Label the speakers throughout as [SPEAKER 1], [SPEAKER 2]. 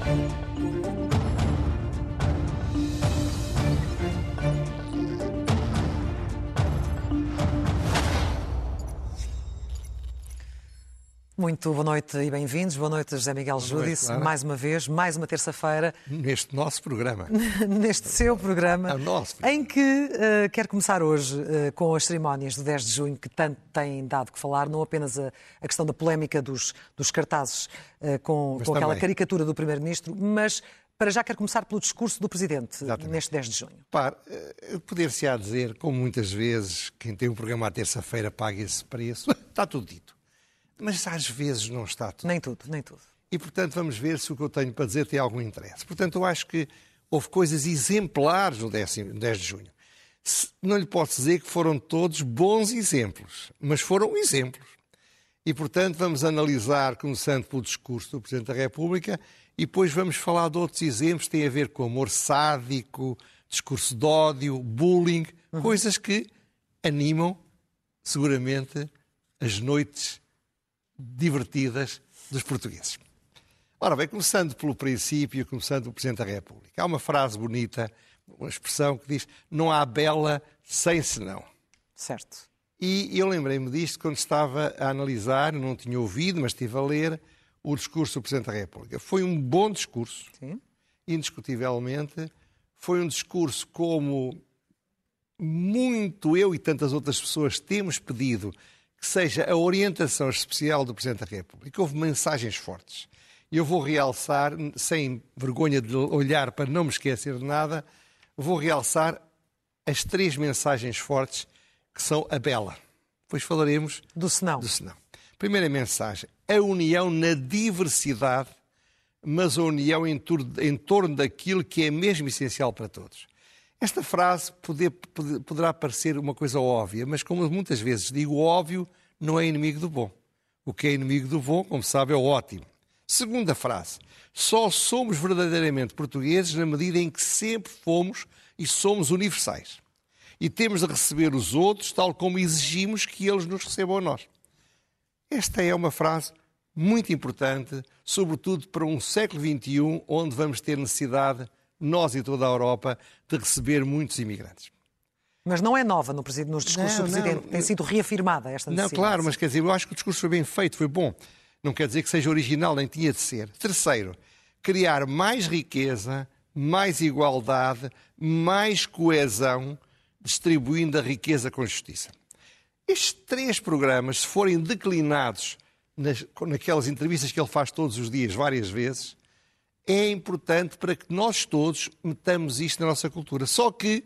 [SPEAKER 1] thank you Muito boa noite e bem-vindos. Boa noite, José Miguel Júdice. Mais uma vez, mais uma terça-feira.
[SPEAKER 2] Neste nosso programa.
[SPEAKER 1] neste seu programa.
[SPEAKER 2] É o nosso.
[SPEAKER 1] Em que uh, quero começar hoje uh, com as cerimónias do 10 de junho, que tanto têm dado que falar, não apenas a, a questão da polémica dos, dos cartazes uh, com, com aquela caricatura do Primeiro-Ministro, mas para já quero começar pelo discurso do Presidente Exatamente. neste 10 de junho.
[SPEAKER 2] Par, poder-se-á dizer, como muitas vezes, quem tem um programa à terça-feira paga esse preço, está tudo dito. Mas às vezes não está tudo.
[SPEAKER 1] Nem tudo, nem tudo.
[SPEAKER 2] E, portanto, vamos ver se o que eu tenho para dizer tem algum interesse. Portanto, eu acho que houve coisas exemplares no 10, de junho. Não lhe posso dizer que foram todos bons exemplos, mas foram exemplos. E, portanto, vamos analisar, começando pelo discurso do Presidente da República, e depois vamos falar de outros exemplos que têm a ver com amor sádico, discurso de ódio, bullying, uhum. coisas que animam, seguramente, as noites divertidas dos portugueses. Ora bem, começando pelo princípio, começando pelo Presidente da República. Há uma frase bonita, uma expressão que diz: não há bela sem senão.
[SPEAKER 1] Certo.
[SPEAKER 2] E eu lembrei-me disto quando estava a analisar, não tinha ouvido, mas estive a ler o discurso do Presidente da República. Foi um bom discurso, Sim. indiscutivelmente. Foi um discurso como muito eu e tantas outras pessoas temos pedido que seja a orientação especial do Presidente da República. Houve mensagens fortes. E eu vou realçar, sem vergonha de olhar para não me esquecer de nada, vou realçar as três mensagens fortes que são a bela. Depois falaremos
[SPEAKER 1] do senão.
[SPEAKER 2] Do senão. Primeira mensagem: a união na diversidade, mas a união em, em torno daquilo que é mesmo essencial para todos. Esta frase poder, poderá parecer uma coisa óbvia, mas como muitas vezes digo, o óbvio não é inimigo do bom. O que é inimigo do bom, como sabe, é o ótimo. Segunda frase. Só somos verdadeiramente portugueses na medida em que sempre fomos e somos universais. E temos de receber os outros tal como exigimos que eles nos recebam a nós. Esta é uma frase muito importante, sobretudo para um século XXI, onde vamos ter necessidade nós e toda a Europa, de receber muitos imigrantes.
[SPEAKER 1] Mas não é nova no nos discursos não, do Presidente, não, tem sido reafirmada esta necessidade.
[SPEAKER 2] Não, claro, mas quer dizer, eu acho que o discurso foi bem feito, foi bom. Não quer dizer que seja original, nem tinha de ser. Terceiro, criar mais riqueza, mais igualdade, mais coesão, distribuindo a riqueza com justiça. Estes três programas, se forem declinados nas, naquelas entrevistas que ele faz todos os dias, várias vezes, é importante para que nós todos metamos isto na nossa cultura. Só que,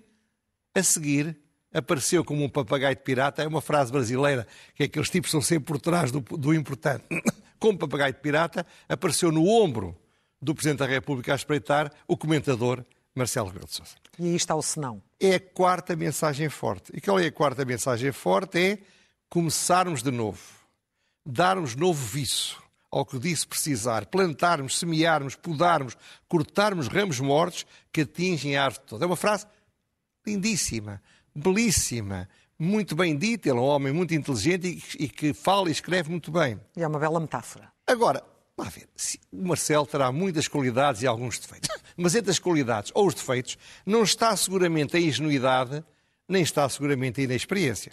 [SPEAKER 2] a seguir, apareceu como um papagaio de pirata. É uma frase brasileira, que é aqueles tipos são sempre por trás do, do importante. Como papagaio de pirata, apareceu no ombro do Presidente da República a espreitar o comentador Marcelo Rebelo de Sousa.
[SPEAKER 1] E aí está o senão.
[SPEAKER 2] É a quarta mensagem forte. E qual é a quarta mensagem forte? É começarmos de novo. Darmos novo viço ao que disse precisar, plantarmos, semearmos, podarmos, cortarmos ramos mortos que atingem a árvore toda. É uma frase lindíssima, belíssima, muito bem dita. Ele é um homem muito inteligente e, que fala e escreve muito bem.
[SPEAKER 1] E é uma bela metáfora.
[SPEAKER 2] Agora, lá ver, o Marcelo terá muitas qualidades e alguns defeitos. Mas entre as qualidades ou os defeitos, não está seguramente a ingenuidade, nem está seguramente a inexperiência.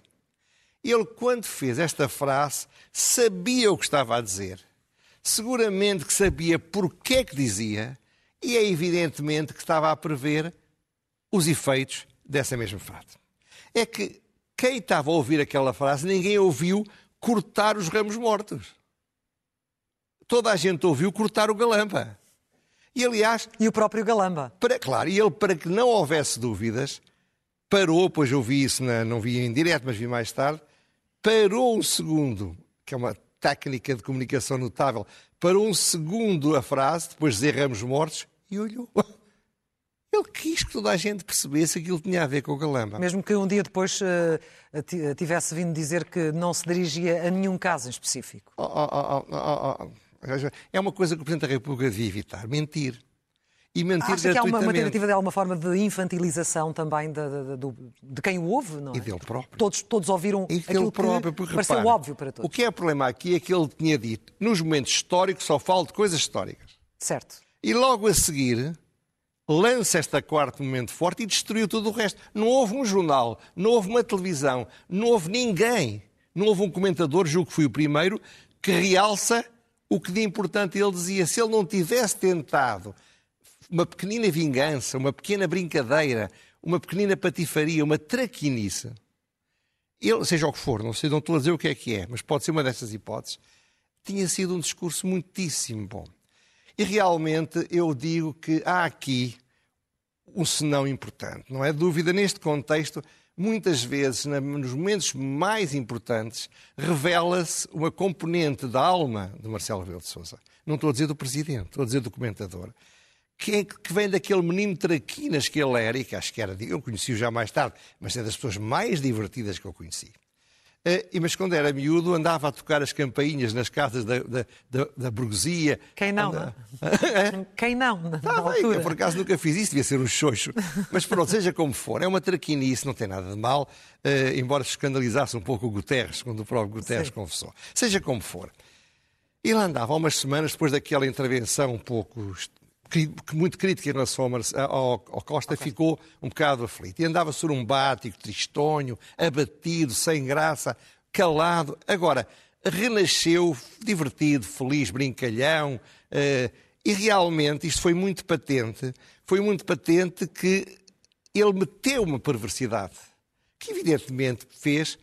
[SPEAKER 2] Ele, quando fez esta frase, sabia o que estava a dizer seguramente que sabia porque é que dizia e é evidentemente que estava a prever os efeitos dessa mesma frase. É que quem estava a ouvir aquela frase, ninguém ouviu cortar os ramos mortos. Toda a gente ouviu cortar o galamba. E aliás.
[SPEAKER 1] E o próprio galamba.
[SPEAKER 2] Para, claro, e ele, para que não houvesse dúvidas, parou, pois eu vi isso, na, não vi em direto, mas vi mais tarde, parou um segundo, que é uma técnica de comunicação notável, para um segundo a frase, depois de Ramos Mortos, e olhou. Ele quis que toda a gente percebesse aquilo que tinha a ver com o Galamba.
[SPEAKER 1] Mesmo que um dia depois uh, tivesse vindo dizer que não se dirigia a nenhum caso em específico.
[SPEAKER 2] Oh, oh, oh, é uma coisa que o Presidente da República devia evitar, mentir e mentir
[SPEAKER 1] Acha que há uma, uma, tentativa de alguma forma de infantilização também de, de, de, de, quem o ouve, não é?
[SPEAKER 2] E dele próprio.
[SPEAKER 1] Todos, todos ouviram
[SPEAKER 2] e
[SPEAKER 1] aquilo
[SPEAKER 2] próprio, porque,
[SPEAKER 1] pareceu
[SPEAKER 2] repara,
[SPEAKER 1] óbvio para todos.
[SPEAKER 2] O que é o problema aqui é que ele tinha dito, nos momentos históricos só falo de coisas históricas.
[SPEAKER 1] Certo.
[SPEAKER 2] E logo a seguir, lança esta quarto momento forte e destruiu tudo o resto. Não houve um jornal, não houve uma televisão, não houve ninguém, não houve um comentador, julgo que fui o primeiro, que realça o que de importante ele dizia. Se ele não tivesse tentado uma pequenina vingança, uma pequena brincadeira, uma pequenina patifaria, uma traquinice, ele, seja o que for, não sei, não estou a dizer o que é que é, mas pode ser uma dessas hipóteses, tinha sido um discurso muitíssimo bom. E realmente eu digo que há aqui um senão importante. Não é dúvida, neste contexto, muitas vezes, nos momentos mais importantes, revela-se uma componente da alma de Marcelo Rebelo de Sousa. Não estou a dizer do Presidente, estou a dizer do comentador. Que, é, que vem daquele menino traquinas que ele era, e que acho que era, eu conheci-o já mais tarde, mas é das pessoas mais divertidas que eu conheci. Uh, mas quando era miúdo andava a tocar as campainhas nas casas da, da, da, da burguesia.
[SPEAKER 1] Quem não?
[SPEAKER 2] Anda...
[SPEAKER 1] Quem não? Na
[SPEAKER 2] tá
[SPEAKER 1] altura.
[SPEAKER 2] Eu por acaso nunca fiz isso, devia ser um xoxo. Mas pronto, seja como for, é uma traquinice, não tem nada de mal, uh, embora se escandalizasse um pouco o Guterres, quando o próprio Guterres Sim. confessou. Seja como for. Ele andava há umas semanas, depois daquela intervenção um pouco muito crítica em relação ao, Costa, okay. ficou um bocado aflito. E andava sorumbático, tristonho, abatido, sem graça, calado. Agora, renasceu divertido, feliz, brincalhão. Uh, e realmente isto foi muito patente. Foi muito patente que ele meteu uma perversidade que, evidentemente, fez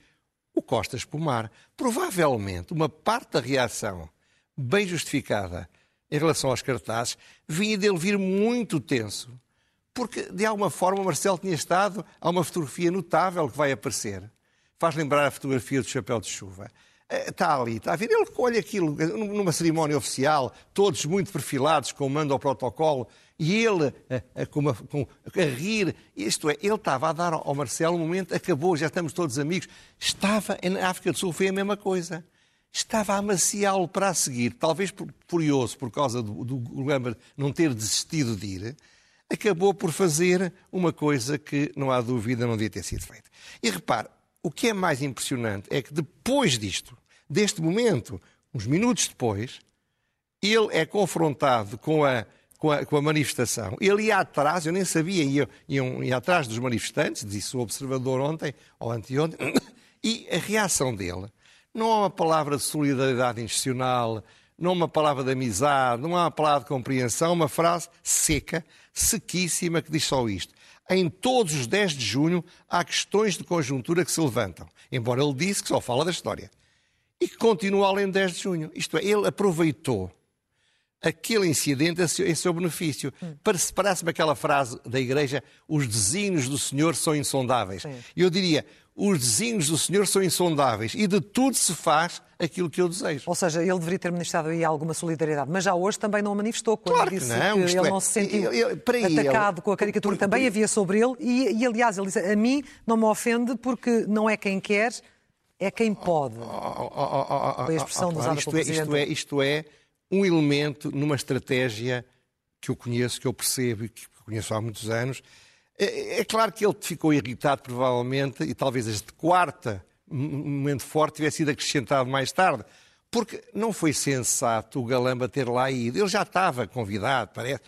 [SPEAKER 2] o Costa espumar. Provavelmente, uma parte da reação bem justificada em relação aos cartazes, vinha dele vir muito tenso. Porque, de alguma forma, Marcelo tinha estado. Há uma fotografia notável que vai aparecer. Faz lembrar a fotografia do chapéu de chuva. Está eh, ali, está a ver. Ele colhe aquilo numa cerimónia oficial, todos muito perfilados, com o mando ao protocolo, e ele a, eh, a, eh, com com, a rir. Isto é, ele estava a dar ao Marcelo um momento, acabou, já estamos todos amigos. Estava na África do Sul, foi a mesma coisa estava a amaciá-lo para a seguir, talvez furioso por causa do, do não ter desistido de ir, acabou por fazer uma coisa que, não há dúvida, não devia ter sido feita. E repare, o que é mais impressionante é que depois disto, deste momento, uns minutos depois, ele é confrontado com a, com a, com a manifestação. Ele ia atrás, eu nem sabia, ia, ia, ia atrás dos manifestantes, disse o observador ontem, ou anteontem, e a reação dele não há uma palavra de solidariedade institucional, não há uma palavra de amizade, não há uma palavra de compreensão, uma frase seca, sequíssima, que diz só isto. Em todos os 10 de junho há questões de conjuntura que se levantam, embora ele disse que só fala da história. E que continua além de 10 de junho. Isto é, ele aproveitou aquele incidente em seu benefício. Hum. Parece-me aquela frase da Igreja: os desígnios do Senhor são insondáveis. Sim. Eu diria: os desígnios do Senhor são insondáveis e de tudo se faz aquilo que eu desejo.
[SPEAKER 1] Ou seja, ele deveria ter manifestado aí alguma solidariedade, mas já hoje também não a manifestou, quando
[SPEAKER 2] claro
[SPEAKER 1] disse
[SPEAKER 2] que, não,
[SPEAKER 1] que ele é, não se sentiu atacado ele, com a caricatura que também havia sobre ele e, e, aliás, ele disse, a mim não me ofende porque não é quem quer, é quem pode. Oh, oh, oh, Foi a expressão usada
[SPEAKER 2] isto pelo é, isto é, isto é um elemento numa estratégia que eu conheço, que eu percebo e que conheço há muitos anos, é, é, claro que ele ficou irritado, provavelmente, e talvez este quarta momento forte tivesse sido acrescentado mais tarde, porque não foi sensato o Galamba ter lá ido. Ele já estava convidado, parece,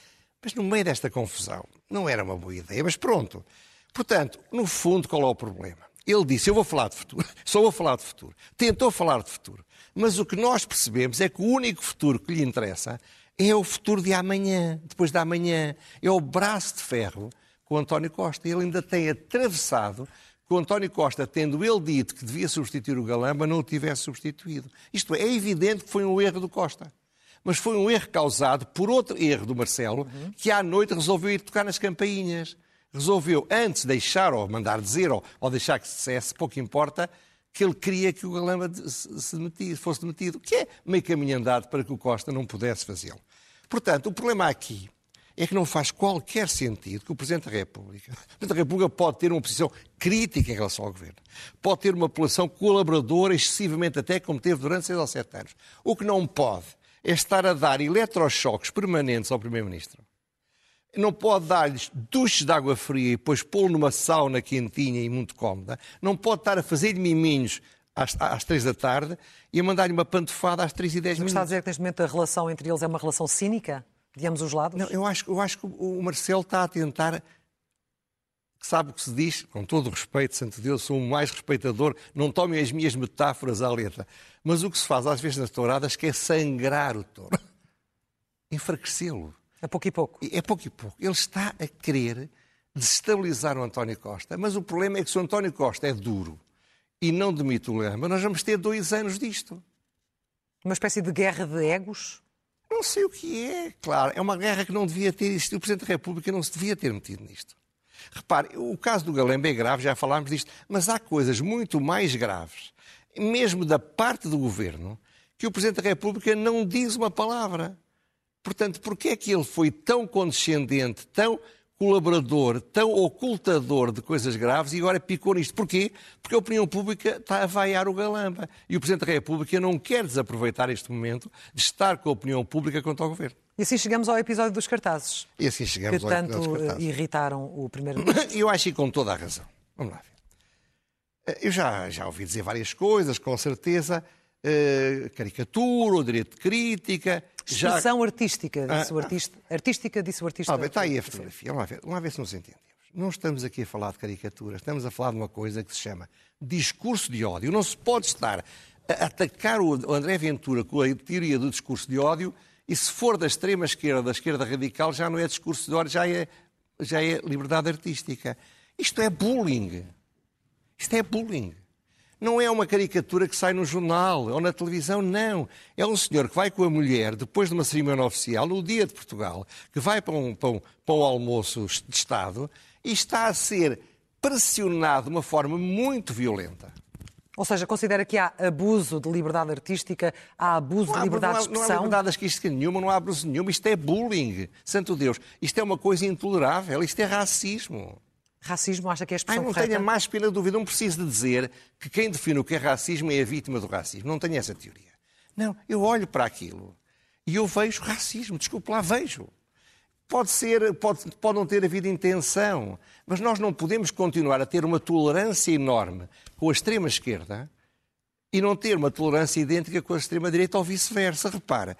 [SPEAKER 2] mas no meio desta confusão não era uma boa ideia, mas pronto. Portanto, no fundo, qual é o problema? Ele disse: Eu vou falar de futuro, só vou falar de futuro. Tentou falar de futuro. Mas o que nós percebemos é que o único futuro que lhe interessa é o futuro de amanhã, depois da amanhã. É o braço de ferro com António Costa. Ele ainda tem atravessado com António Costa, tendo ele dito que devia substituir o Galamba, não o tivesse substituído. Isto é, é evidente que foi um erro do Costa. Mas foi um erro causado por outro erro do Marcelo, uhum. que à noite resolveu ir tocar nas campainhas. Resolveu, antes deixar, ou mandar dizer, ou, ou deixar que se dissesse, pouco importa, que ele queria que o Galamba se fosse demitido, que é meio caminho andado para que o Costa não pudesse fazê-lo. Portanto, o problema aqui é que não faz qualquer sentido que o Presidente da República, o Presidente da República pode ter uma posição crítica em relação ao Governo, pode ter uma população colaboradora excessivamente até como teve durante seis ou sete anos. O que não pode é estar a dar eletrochoques permanentes ao Primeiro-Ministro. Não pode dar-lhes duches de água fria e depois pô-lo numa sauna quentinha e muito cómoda. Não pode estar a fazer-lhe miminhos às, às três da tarde e a mandar-lhe uma pantofada às três e dez minutos.
[SPEAKER 1] Mas está a dizer que neste momento a relação entre eles é uma relação cínica? de ambos os lados?
[SPEAKER 2] Não, eu acho, eu acho que o Marcelo está a tentar sabe o que se diz, com todo o respeito, Santo Deus, sou o mais respeitador, não tomem as minhas metáforas à letra, mas o que se faz às vezes nas touradas que é sangrar o touro, enfraquecê-lo.
[SPEAKER 1] É pouco e pouco.
[SPEAKER 2] É pouco e pouco. Ele está a querer desestabilizar o António Costa, mas o problema é que se o António Costa é duro e não demite o Lema, nós vamos ter dois anos disto.
[SPEAKER 1] Uma espécie de guerra de egos?
[SPEAKER 2] Não sei o que é, claro. É uma guerra que não devia ter existido. O Presidente da República não se devia ter metido nisto. Repare, o caso do Galamba é grave, já falámos disto, mas há coisas muito mais graves, mesmo da parte do governo, que o Presidente da República não diz uma palavra. Portanto, por que é que ele foi tão condescendente, tão colaborador, tão ocultador de coisas graves e agora picou nisto? Porquê? Porque a opinião pública está a vaiar o galamba. E o Presidente da República não quer desaproveitar este momento de estar com a opinião pública contra o Governo.
[SPEAKER 1] E assim chegamos ao episódio dos cartazes.
[SPEAKER 2] E assim chegamos
[SPEAKER 1] que
[SPEAKER 2] ao
[SPEAKER 1] tanto
[SPEAKER 2] episódio dos cartazes.
[SPEAKER 1] irritaram o primeiro-ministro.
[SPEAKER 2] Eu acho que com toda a razão. Vamos lá ver. Eu já, já ouvi dizer várias coisas, com certeza. Uh, caricatura, o direito de crítica.
[SPEAKER 1] Expressão já... artística, disse ah, o artista. Ah, artística, disse o artista.
[SPEAKER 2] Ah, está aí a fotografia. Vamos lá, ver. Vamos lá ver se nos entendemos. Não estamos aqui a falar de caricatura, estamos a falar de uma coisa que se chama discurso de ódio. Não se pode estar a atacar o André Ventura com a teoria do discurso de ódio e se for da extrema esquerda, da esquerda radical, já não é discurso de ódio, já é, já é liberdade artística. Isto é bullying. Isto é bullying. Não é uma caricatura que sai no jornal ou na televisão, não. É um senhor que vai com a mulher, depois de uma cerimónia oficial, no dia de Portugal, que vai para um, para um, para um almoço de Estado e está a ser pressionado de uma forma muito violenta.
[SPEAKER 1] Ou seja, considera que há abuso de liberdade artística, há abuso há, de liberdade de expressão?
[SPEAKER 2] Não há liberdade artística nenhuma, não há abuso nenhum. Isto é bullying. Santo Deus. Isto é uma coisa intolerável. Isto é racismo.
[SPEAKER 1] Racismo, acha que é a expressão
[SPEAKER 2] Ai, não
[SPEAKER 1] correta?
[SPEAKER 2] tenha mais pena dúvida. Não preciso de dizer que quem define o que é racismo é a vítima do racismo. Não tenho essa teoria. Não, eu olho para aquilo e eu vejo racismo. Desculpe lá, vejo. Pode ser, pode, pode não ter havido intenção, mas nós não podemos continuar a ter uma tolerância enorme com a extrema-esquerda e não ter uma tolerância idêntica com a extrema-direita ou vice-versa. Repara,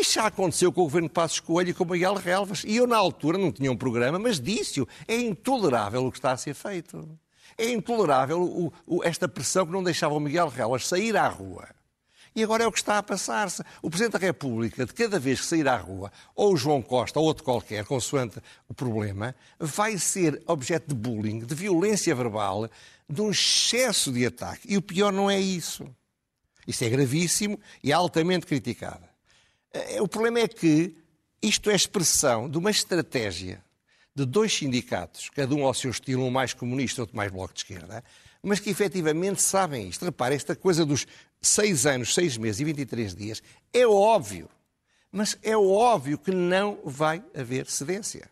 [SPEAKER 2] isto já aconteceu com o governo Passos Coelho e com o Miguel Relvas. E eu, na altura, não tinha um programa, mas disse-o. É intolerável o que está a ser feito. É intolerável o, o, esta pressão que não deixava o Miguel Relvas sair à rua e agora é o que está a passar-se. O Presidente da República, de cada vez que sair à rua, ou o João Costa, ou outro qualquer, consoante o problema, vai ser objeto de bullying, de violência verbal, de um excesso de ataque. E o pior não é isso. Isso é gravíssimo e altamente criticado. Eh, o problema é que isto é expressão de uma estratégia de dois sindicatos, cada um ao seu estilo, um mais comunista, outro mais bloco de esquerda, mas que efetivamente sabem isto. Repare, esta coisa dos seis anos, seis meses e 23 dias é óbvio, mas é óbvio que não vai haver cedência.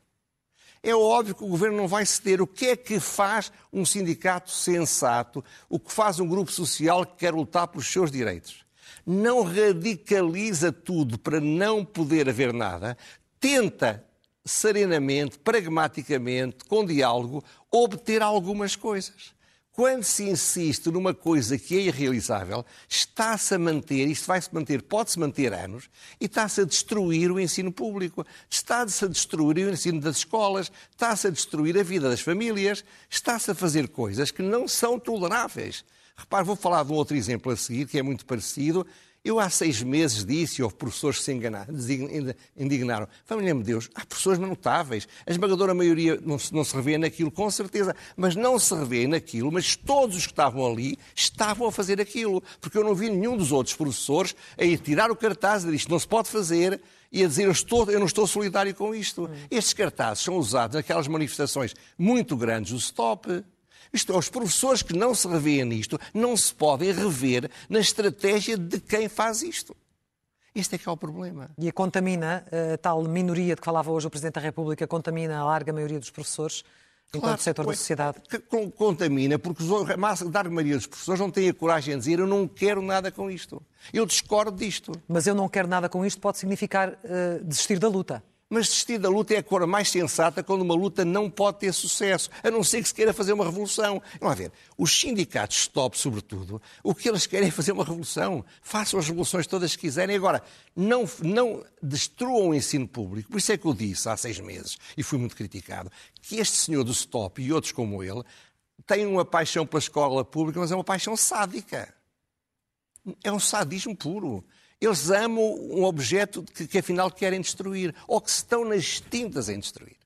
[SPEAKER 2] É óbvio que o governo não vai ceder. O que é que faz um sindicato sensato? O que faz um grupo social que quer lutar pelos seus direitos? Não radicaliza tudo para não poder haver nada, tenta serenamente, pragmaticamente, com diálogo, obter algumas coisas. Quando se insiste numa coisa que é irrealizável, está-se a manter, isto vai-se manter, pode-se manter anos, e está-se a destruir o ensino público, está-se a destruir o ensino das escolas, está-se a destruir a vida das famílias, está-se a fazer coisas que não são toleráveis. Repare, vou falar de um outro exemplo a seguir, que é muito parecido, eu há seis meses disse, e houve professores que se enganaram, indignaram. Família de Deus, há professores notáveis. A esmagadora maioria não se, não se revê naquilo, com certeza. Mas não se revê naquilo, mas todos os que estavam ali estavam a fazer aquilo. Porque eu não vi nenhum dos outros professores a ir tirar o cartaz e dizer isto não se pode fazer e a dizer eu, estou, eu não estou solidário com isto. Hum. Estes cartazes são usados naquelas manifestações muito grandes do Stop isto é, os professores que não se revêem nisto não se podem rever na estratégia de quem faz isto. Este é que é o problema.
[SPEAKER 1] E a contamina, a tal minoria de que falava hoje o Presidente da República, contamina a larga maioria dos professores, enquanto claro, setor da sociedade?
[SPEAKER 2] Contamina, porque a massa da maioria dos professores não tem a coragem de dizer eu não quero nada com isto. Eu discordo disto.
[SPEAKER 1] Mas eu não quero nada com isto pode significar uh, desistir da luta.
[SPEAKER 2] Mas desistir da luta é a cor mais sensata quando uma luta não pode ter sucesso, a não ser que se queira fazer uma revolução. Vamos ver, os sindicatos stop, sobretudo, o que eles querem é fazer uma revolução. Façam as revoluções todas que quiserem. Agora, não, não destruam o ensino público. Por isso é que eu disse há seis meses, e fui muito criticado, que este senhor do stop e outros como ele têm uma paixão pela escola pública, mas é uma paixão sádica. É um sadismo puro. Eles amam um objeto que, que afinal querem destruir, ou que estão nas tintas em destruir.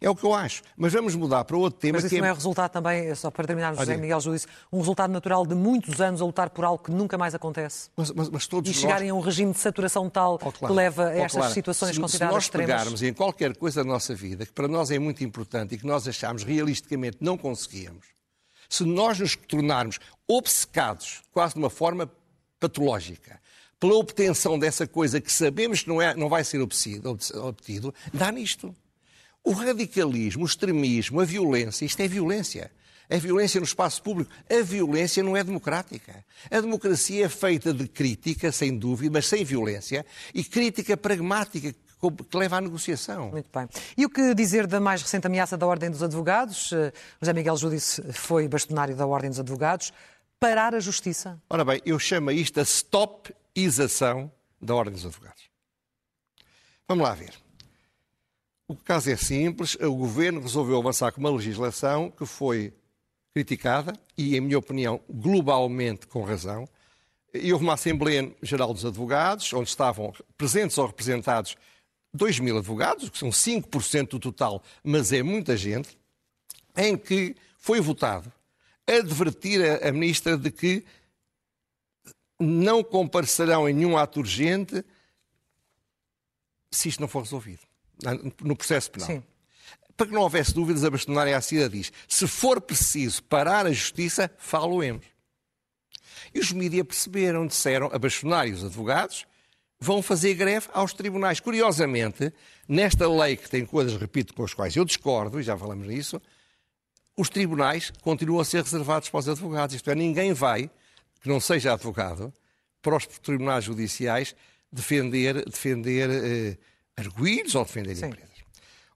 [SPEAKER 2] É o que eu acho. Mas vamos mudar para outro tema.
[SPEAKER 1] Mas isso
[SPEAKER 2] que é
[SPEAKER 1] não é resultado também, só para terminar, José Miguel Júdice, um resultado natural de muitos anos a lutar por algo que nunca mais acontece?
[SPEAKER 2] Mas, mas, mas todos
[SPEAKER 1] e chegarem
[SPEAKER 2] nós...
[SPEAKER 1] a um regime de saturação tal oh, claro. que leva a oh, estas claro. situações
[SPEAKER 2] se,
[SPEAKER 1] consideradas
[SPEAKER 2] extremas? Se nós pegarmos em qualquer coisa da nossa vida que para nós é muito importante e que nós achamos realisticamente não conseguíamos, se nós nos tornarmos obcecados, quase de uma forma patológica, pela obtenção dessa coisa que sabemos que não, é, não vai ser obtido, obtido, dá nisto. O radicalismo, o extremismo, a violência, isto é violência. A violência no espaço público. A violência não é democrática. A democracia é feita de crítica, sem dúvida, mas sem violência, e crítica pragmática, que leva à negociação.
[SPEAKER 1] Muito bem. E o que dizer da mais recente ameaça da Ordem dos Advogados? Eh, José Miguel Júdice foi bastonário da Ordem dos Advogados. Parar a justiça?
[SPEAKER 2] Ora bem, eu chamo isto a stopização da Ordem dos Advogados. Vamos lá ver. O caso é simples. O Governo resolveu avançar com uma legislação que foi criticada e, em minha opinião, globalmente com razão. E houve uma Assembleia Geral dos Advogados, onde estavam presentes ou representados 2 mil advogados, que são 5% do total, mas é muita gente, em que foi votado advertir a ministra de que não comparecerão em nenhum ato urgente se isto não for resolvido no processo penal. Sim. Para que não houvesse dúvidas, a bastonária Cida diz: se for preciso parar a justiça, faloemos. E os mídias perceberam, disseram, a bastonária e os advogados, vão fazer greve aos tribunais. Curiosamente, nesta lei que tem coisas, repito, com as quais eu discordo, e já falamos nisso, os tribunais continuam a ser reservados para os advogados. Isto é, ninguém vai, que não seja advogado, para os tribunais judiciais defender, defender eh, arguídos ou defender Sim. empresas.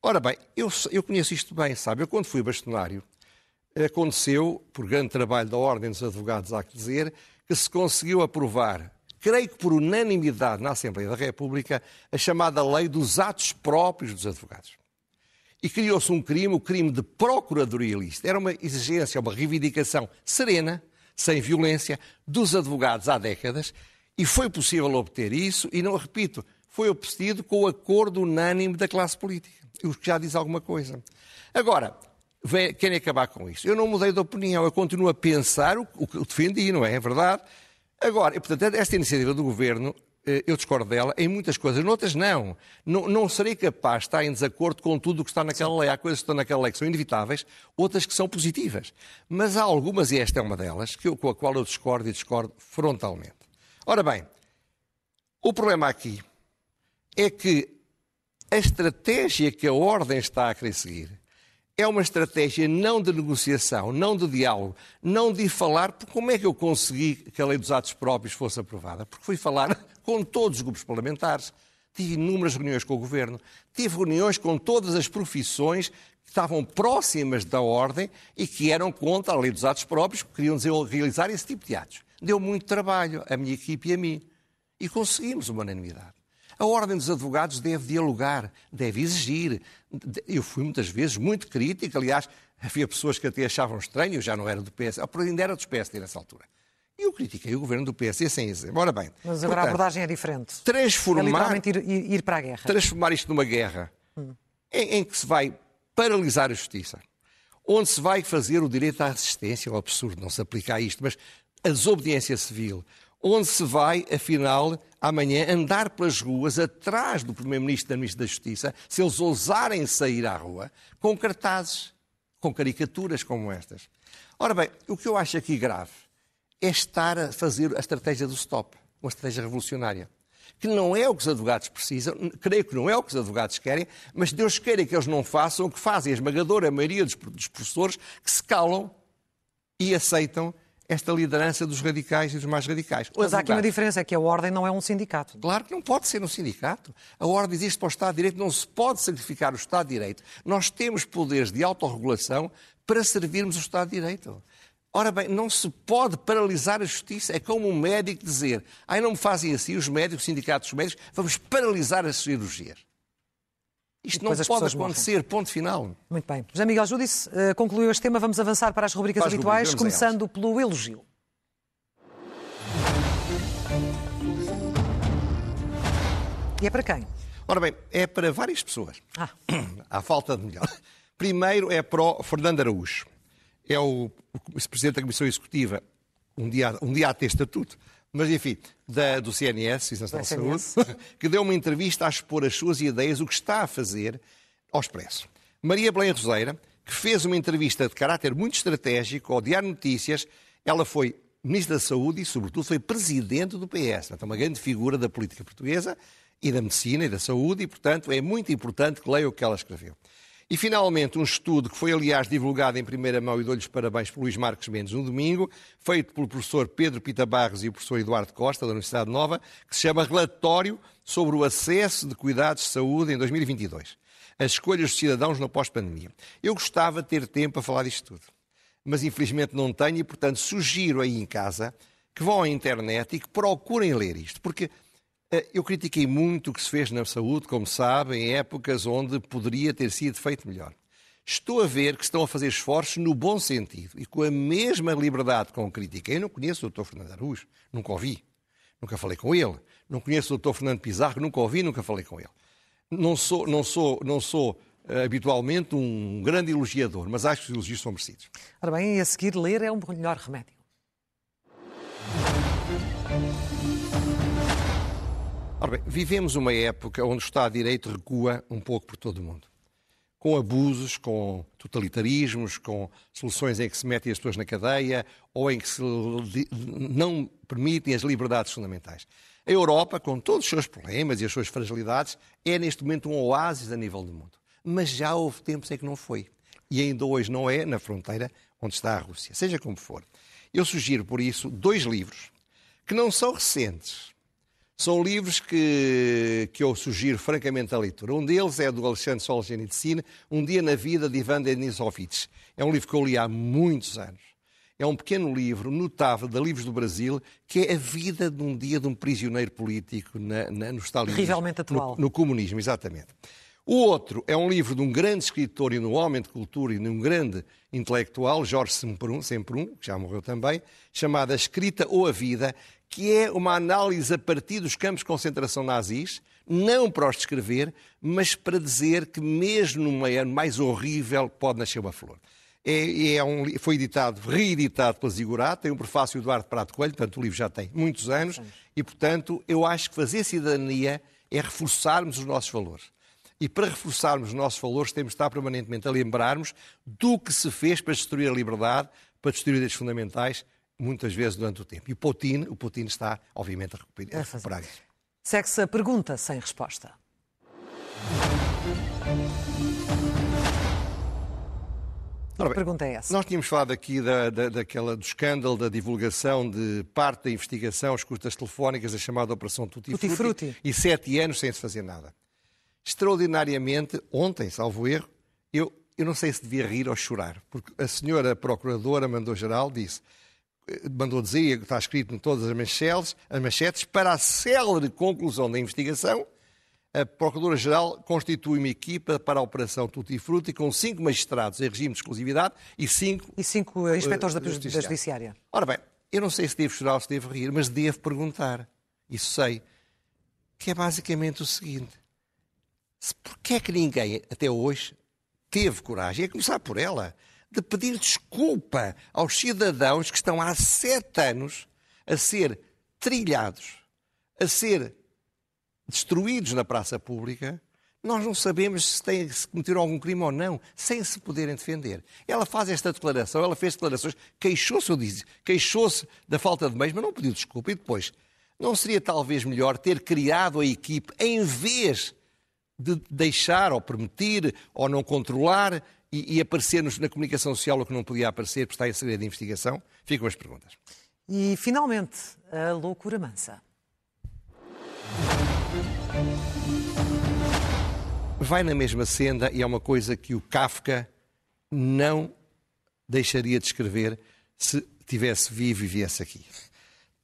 [SPEAKER 2] Ora bem, eu, eu conheço isto bem, sabe? Eu, quando fui bastonário, aconteceu, por grande trabalho da Ordem dos Advogados, há que dizer, que se conseguiu aprovar creio que por unanimidade na Assembleia da República, a chamada lei dos atos próprios dos advogados. E criou-se um crime, o crime de procuradoria ilícita. Era uma exigência, uma reivindicação serena, sem violência, dos advogados há décadas, e foi possível obter isso, e não repito, foi obtido com o acordo unânime da classe política. O que já diz alguma coisa. Agora, querem acabar com isso. Eu não mudei de opinião, eu continuo a pensar o que defendi, não é? É verdade. Agora, portanto, esta iniciativa do Governo, eu discordo dela em muitas coisas, noutras não. não. Não serei capaz de estar em desacordo com tudo o que está naquela lei. Há coisas que estão naquela lei que são inevitáveis, outras que são positivas. Mas há algumas, e esta é uma delas, que eu, com a qual eu discordo e discordo frontalmente. Ora bem, o problema aqui é que a estratégia que a Ordem está a querer seguir é uma estratégia não de negociação, não de diálogo, não de falar, porque como é que eu consegui que a lei dos atos próprios fosse aprovada? Porque fui falar com todos os grupos parlamentares, tive inúmeras reuniões com o Governo, tive reuniões com todas as profissões que estavam próximas da ordem e que eram contra a lei dos atos próprios, que queriam realizar esse tipo de atos. Deu muito trabalho a minha equipe e a mim. E conseguimos uma unanimidade. A Ordem dos Advogados deve dialogar, deve exigir. Eu fui muitas vezes muito crítico, aliás, havia pessoas que até achavam estranho, eu já não era do PS, ainda era do PSD nessa altura. E eu critiquei o governo do PSD sem exemplo. Ora bem.
[SPEAKER 1] Mas agora portanto, a abordagem é diferente.
[SPEAKER 2] Transformar, é
[SPEAKER 1] literalmente ir, ir, para a guerra.
[SPEAKER 2] Transformar isto numa guerra hum. em, em que se vai paralisar a justiça, onde se vai fazer o direito à resistência, é um absurdo, não se aplica a isto, mas a desobediência civil, onde se vai, afinal, amanhã andar pelas ruas atrás do Primeiro-Ministro e da Ministra da Justiça, se eles ousarem sair à rua, com cartazes, com caricaturas como estas. Ora bem, o que eu acho aqui grave é estar a fazer a estratégia do stop, uma estratégia revolucionária. Que não é o que os advogados precisam, creio que não é o que os advogados querem, mas Deus queira que eles não façam o que fazem a esmagadora maioria dos professores que se calam e aceitam esta liderança dos radicais e dos mais radicais.
[SPEAKER 1] Mas há aqui uma diferença, é que a Ordem não é um sindicato.
[SPEAKER 2] Claro que não pode ser um sindicato. A Ordem existe para o Estado de Direito, não se pode sacrificar o Estado de Direito. Nós temos poderes de autorregulação para servirmos o Estado de Direito. Ora bem, não se pode paralisar a justiça. É como um médico dizer: ai, não me fazem assim os médicos, os sindicatos dos médicos, vamos paralisar as cirurgias. Isto não pode acontecer, morrem. ponto final.
[SPEAKER 1] Muito bem. José Miguel Júdice uh, concluiu este tema. Vamos avançar para as rubricas para habituais, rubricas, começando pelo elogio. E é para quem?
[SPEAKER 2] Ora bem, é para várias pessoas. Ah. Há falta de melhor. Primeiro é para o Fernando Araújo. É o, o Presidente da Comissão Executiva, um dia, um dia a ter estatuto, mas enfim, da, do CNS, Nacional de Saúde, que deu uma entrevista a expor as suas ideias, o que está a fazer ao Expresso. Maria Belém Roseira, que fez uma entrevista de caráter muito estratégico ao Diário Notícias, ela foi Ministra da Saúde e, sobretudo, foi Presidente do PS. Portanto, é uma grande figura da política portuguesa e da medicina e da saúde, e, portanto, é muito importante que leia o que ela escreveu. E, finalmente, um estudo que foi, aliás, divulgado em primeira mão e dou-lhes parabéns por Luís Marcos Mendes no domingo, feito pelo professor Pedro Pita Barros e o professor Eduardo Costa, da Universidade Nova, que se chama Relatório sobre o acesso de cuidados de saúde em 2022. As escolhas dos cidadãos no pós-pandemia. Eu gostava de ter tempo a falar disto tudo, mas infelizmente não tenho e, portanto, sugiro aí em casa que vão à internet e que procurem ler isto, porque eu critiquei muito o que se fez na saúde, como sabem, em épocas onde poderia ter sido feito melhor. Estou a ver que estão a fazer esforços no bom sentido e com a mesma liberdade com critiquei. Eu não conheço o Dr. Fernando Araújo, nunca ouvi, nunca falei com ele. Não conheço o Dr. Fernando Pizarro, nunca ouvi, nunca falei com ele. Não sou, não sou, não sou uh, habitualmente um grande elogiador, mas acho que os elogios são merecidos.
[SPEAKER 1] Ora bem, e a seguir ler é um melhor remédio.
[SPEAKER 2] Ora bem, vivemos uma época onde o Estado de Direito recua um pouco por todo o mundo. Com abusos, com totalitarismos, com soluções em que se metem as pessoas na cadeia ou em que se não permitem as liberdades fundamentais. A Europa, com todos os seus problemas e as suas fragilidades, é neste momento um oásis a nível do mundo. Mas já houve tempos em que não foi. E ainda hoje não é na fronteira onde está a Rússia. Seja como for. Eu sugiro, por isso, dois livros que não são recentes, são livros que, que eu sugiro francamente a leitura. Um deles é do Alexandre Solzhenitsyn, Um Dia na Vida de Ivan Denisovich. É um livro que eu li há muitos anos. É um pequeno livro notável da Livros do Brasil, que é a vida de um dia de um prisioneiro político na, na, no stalinismo.
[SPEAKER 1] Terrivelmente atual.
[SPEAKER 2] No, no comunismo, exatamente. O outro é um livro de um grande escritor e um homem de cultura e de um grande intelectual, Jorge Semprún, Semprún, que já morreu também, chamado A Escrita ou a Vida, que é uma análise a partir dos campos de concentração nazis, não para os descrever, mas para dizer que mesmo no meio mais horrível pode nascer uma flor. É, é um, foi editado, reeditado pela Zigurá, tem um prefácio do Eduardo Prato Coelho, portanto o livro já tem muitos anos, e portanto eu acho que fazer cidadania é reforçarmos os nossos valores. E para reforçarmos os nossos valores temos de estar permanentemente a lembrarmos do que se fez para destruir a liberdade, para destruir os direitos fundamentais, muitas vezes durante o tempo. E o Putin, o Putin está, obviamente, a recuperar, a recuperar isso.
[SPEAKER 1] Segue-se a pergunta sem resposta. Bem, pergunta é essa?
[SPEAKER 2] Nós tínhamos falado aqui da, da, daquela, do escândalo da divulgação de parte da investigação, as custas telefónicas, da chamada Operação Tutti, Tutti Frutti, Frutti, e sete anos sem se fazer nada. Extraordinariamente, ontem, salvo erro, eu, eu não sei se devia rir ou chorar, porque a senhora Procuradora mandou-geral disse mandou dizer, está escrito em todas as manchetes, as manchetes, para a célere conclusão da investigação, a Procuradora-Geral constitui uma equipa para a Operação Tutti Frutti com cinco magistrados em regime de exclusividade e cinco...
[SPEAKER 1] E cinco uh, inspectores da, da Judiciária.
[SPEAKER 2] Ora bem, eu não sei se devo chorar ou se devo rir, mas devo perguntar, isso sei, que é basicamente o seguinte. Porquê é que ninguém, até hoje, teve coragem, a começar por ela, de pedir desculpa aos cidadãos que estão há sete anos a ser trilhados, a ser destruídos na praça pública, nós não sabemos se, tem, se cometeram algum crime ou não, sem se poderem defender. Ela faz esta declaração, ela fez declarações, queixou-se, eu disse, queixou-se da falta de meios, mas não pediu desculpa. E depois, não seria talvez melhor ter criado a equipe em vez de deixar ou permitir ou não controlar e, e aparecer-nos na comunicação social o que não podia aparecer, porque está em segredo de investigação? Ficam as perguntas.
[SPEAKER 1] E, finalmente, a loucura mansa.
[SPEAKER 2] Vai na mesma senda e é uma coisa que o Kafka não deixaria de escrever se tivesse vivo e viesse aqui.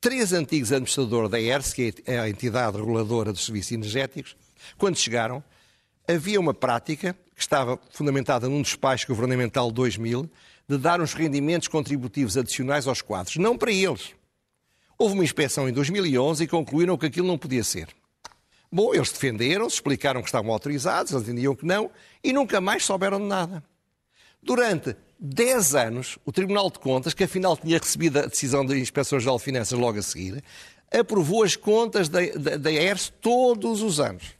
[SPEAKER 2] Três antigos administradores da ERS, que é a entidade reguladora dos serviços energéticos, quando chegaram, havia uma prática que estava fundamentada num despacho governamental 2000 de dar uns rendimentos contributivos adicionais aos quadros. Não para eles. Houve uma inspeção em 2011 e concluíram que aquilo não podia ser. Bom, eles defenderam-se, explicaram que estavam autorizados, eles entendiam que não, e nunca mais souberam de nada. Durante 10 anos, o Tribunal de Contas, que afinal tinha recebido a decisão da Inspeção-Geral de Finanças logo a seguir, aprovou as contas da, da, da ERS todos os anos.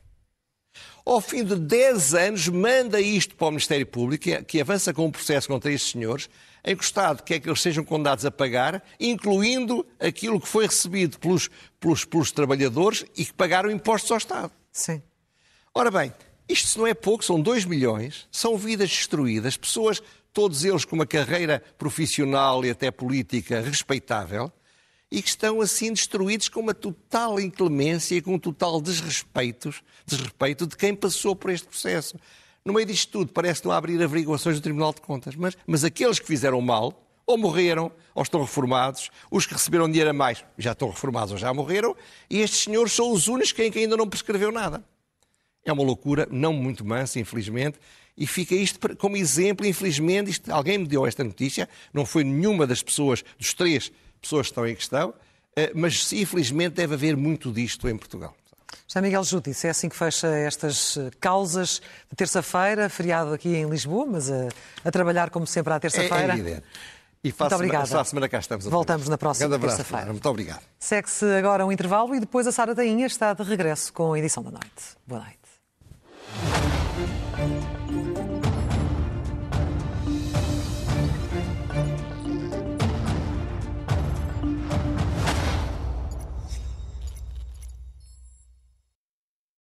[SPEAKER 2] Ao fim de 10 anos, manda isto para o Ministério Público, que, que avança com um processo contra estes senhores, em que o Estado quer que eles sejam condenados a pagar, incluindo aquilo que foi recebido pelos, pelos, pelos trabalhadores e que pagaram impostos ao Estado.
[SPEAKER 1] Sim.
[SPEAKER 2] Ora bem, isto se não é pouco, são 2 milhões, são vidas destruídas, pessoas, todos eles com uma carreira profissional e até política respeitável, e que estão assim destruídos com uma total inclemência e com um total desrespeito, desrespeito de quem passou por este processo. No meio disto tudo, parece não abrir averiguações do Tribunal de Contas, mas, mas aqueles que fizeram mal, ou morreram, ou estão reformados, os que receberam dinheiro a mais já estão reformados ou já morreram, e estes senhores são os únicos quem ainda não prescreveu nada. É uma loucura, não muito mansa, infelizmente, e fica isto como exemplo, infelizmente, isto, alguém me deu esta notícia, não foi nenhuma das pessoas, dos três pessoas que estão em questão, eh, mas infelizmente deve haver muito disto em Portugal.
[SPEAKER 1] José Miguel Júdice, é assim que fecha estas eh, causas de terça-feira, feriado aqui em Lisboa, mas a, a trabalhar como sempre à terça-feira.
[SPEAKER 2] É, é evidente. E muito obrigada. A semana cá estamos.
[SPEAKER 1] Voltamos na próxima terça-feira.
[SPEAKER 2] Muito obrigado.
[SPEAKER 1] Segue-se agora um intervalo e depois a Sara Tainha está de regresso com a edição da noite. Boa noite.